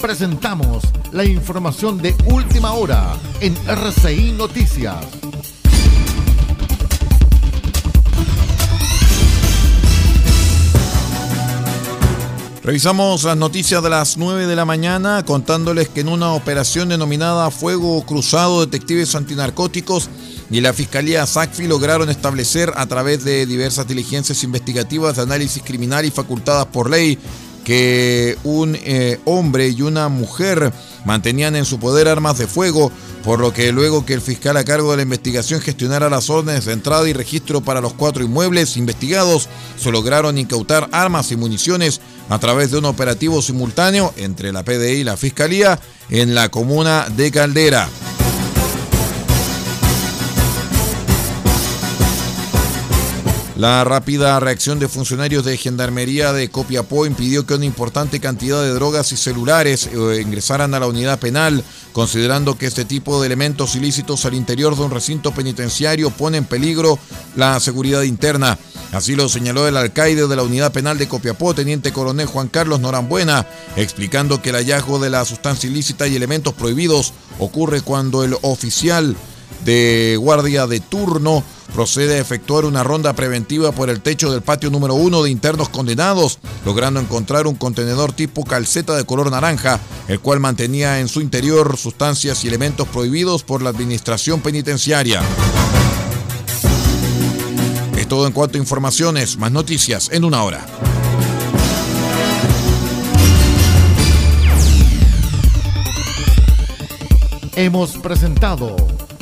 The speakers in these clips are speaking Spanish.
Presentamos la información de última hora en RCI Noticias. Revisamos las noticias de las 9 de la mañana contándoles que en una operación denominada Fuego Cruzado Detectives Antinarcóticos y la Fiscalía SACFI lograron establecer a través de diversas diligencias investigativas de análisis criminal y facultadas por ley que un eh, hombre y una mujer mantenían en su poder armas de fuego, por lo que luego que el fiscal a cargo de la investigación gestionara las órdenes de entrada y registro para los cuatro inmuebles investigados, se lograron incautar armas y municiones a través de un operativo simultáneo entre la PDI y la Fiscalía en la comuna de Caldera. La rápida reacción de funcionarios de Gendarmería de Copiapó impidió que una importante cantidad de drogas y celulares eh, ingresaran a la unidad penal, considerando que este tipo de elementos ilícitos al interior de un recinto penitenciario pone en peligro la seguridad interna. Así lo señaló el alcaide de la unidad penal de Copiapó, teniente coronel Juan Carlos Norambuena, explicando que el hallazgo de la sustancia ilícita y elementos prohibidos ocurre cuando el oficial de guardia de turno procede a efectuar una ronda preventiva por el techo del patio número uno de internos condenados, logrando encontrar un contenedor tipo calceta de color naranja, el cual mantenía en su interior sustancias y elementos prohibidos por la administración penitenciaria. Es todo en cuanto a informaciones, más noticias en una hora. Hemos presentado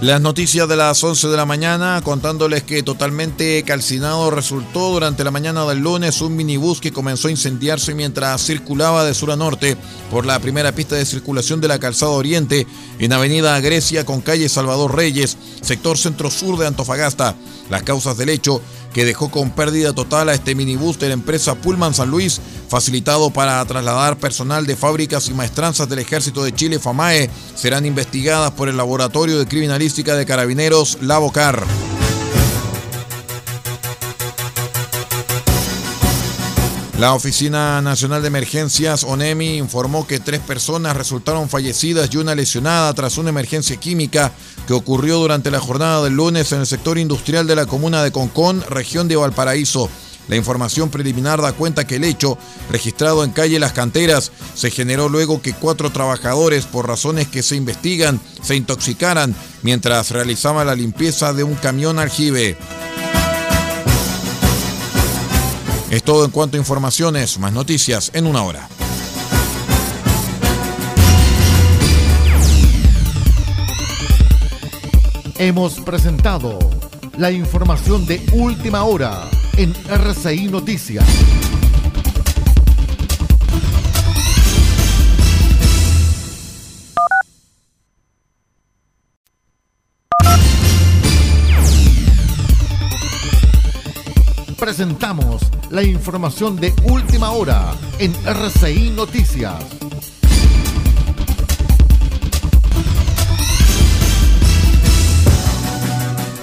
Las noticias de las 11 de la mañana contándoles que totalmente calcinado resultó durante la mañana del lunes un minibús que comenzó a incendiarse mientras circulaba de sur a norte por la primera pista de circulación de la calzada oriente en Avenida Grecia con calle Salvador Reyes, sector centro-sur de Antofagasta. Las causas del hecho que dejó con pérdida total a este minibús de la empresa Pullman San Luis, facilitado para trasladar personal de fábricas y maestranzas del Ejército de Chile FAMAE, serán investigadas por el Laboratorio de Criminalística de Carabineros Lavocar. La Oficina Nacional de Emergencias, ONEMI, informó que tres personas resultaron fallecidas y una lesionada tras una emergencia química que ocurrió durante la jornada del lunes en el sector industrial de la comuna de Concón, región de Valparaíso. La información preliminar da cuenta que el hecho, registrado en calle Las Canteras, se generó luego que cuatro trabajadores, por razones que se investigan, se intoxicaran mientras realizaban la limpieza de un camión aljibe. Es todo en cuanto a informaciones, más noticias en una hora. Hemos presentado la información de última hora en RCI Noticias. Presentamos la información de última hora en RCI Noticias.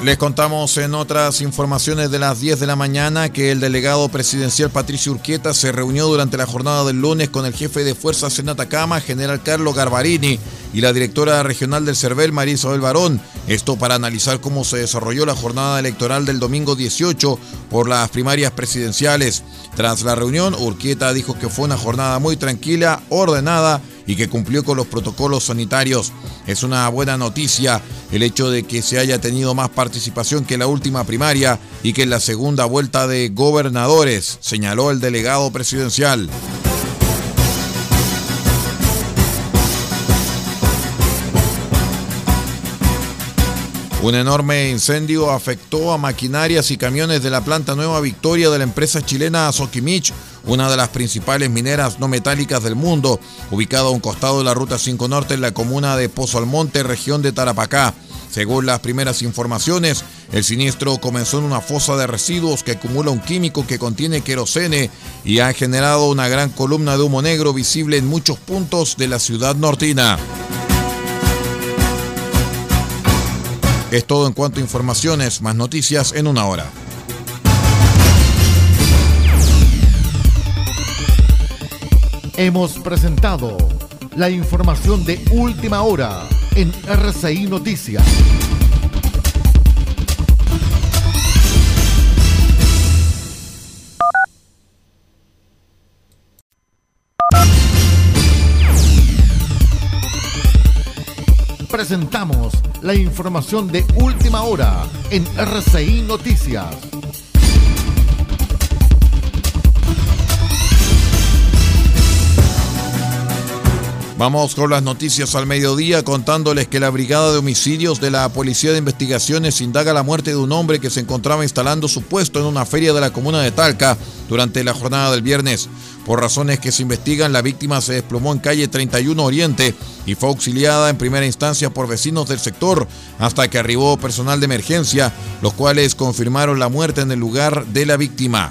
Les contamos en otras informaciones de las 10 de la mañana que el delegado presidencial Patricio Urquieta se reunió durante la jornada del lunes con el jefe de fuerzas en Atacama, general Carlos Garbarini, y la directora regional del CERVEL, María Isabel Barón. Esto para analizar cómo se desarrolló la jornada electoral del domingo 18 por las primarias presidenciales. Tras la reunión, Urquieta dijo que fue una jornada muy tranquila, ordenada y que cumplió con los protocolos sanitarios. Es una buena noticia el hecho de que se haya tenido más participación que en la última primaria y que en la segunda vuelta de gobernadores, señaló el delegado presidencial. Un enorme incendio afectó a maquinarias y camiones de la planta Nueva Victoria de la empresa chilena Soquimich, una de las principales mineras no metálicas del mundo, ubicada a un costado de la Ruta 5 Norte en la comuna de Pozo Almonte, región de Tarapacá. Según las primeras informaciones, el siniestro comenzó en una fosa de residuos que acumula un químico que contiene querosene y ha generado una gran columna de humo negro visible en muchos puntos de la ciudad nortina. Es todo en cuanto a informaciones, más noticias en una hora. Hemos presentado la información de última hora en RCI Noticias. Presentamos la información de última hora en RCI Noticias. Vamos con las noticias al mediodía contándoles que la Brigada de Homicidios de la Policía de Investigaciones indaga la muerte de un hombre que se encontraba instalando su puesto en una feria de la comuna de Talca durante la jornada del viernes. Por razones que se investigan, la víctima se desplomó en calle 31 Oriente y fue auxiliada en primera instancia por vecinos del sector hasta que arribó personal de emergencia, los cuales confirmaron la muerte en el lugar de la víctima.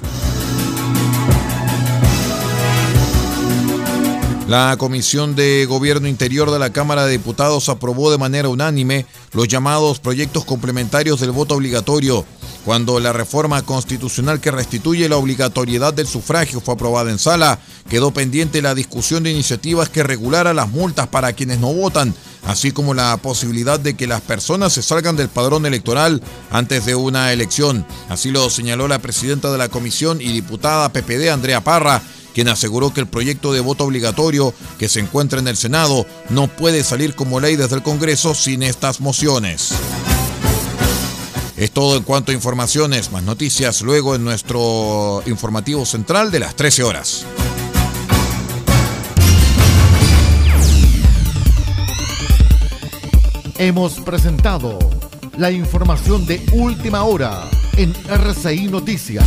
La Comisión de Gobierno Interior de la Cámara de Diputados aprobó de manera unánime los llamados proyectos complementarios del voto obligatorio. Cuando la reforma constitucional que restituye la obligatoriedad del sufragio fue aprobada en sala, quedó pendiente la discusión de iniciativas que regulara las multas para quienes no votan, así como la posibilidad de que las personas se salgan del padrón electoral antes de una elección. Así lo señaló la presidenta de la comisión y diputada PPD, Andrea Parra, quien aseguró que el proyecto de voto obligatorio que se encuentra en el Senado no puede salir como ley desde el Congreso sin estas mociones. Es todo en cuanto a informaciones, más noticias luego en nuestro informativo central de las 13 horas. Hemos presentado la información de última hora en RCI Noticias.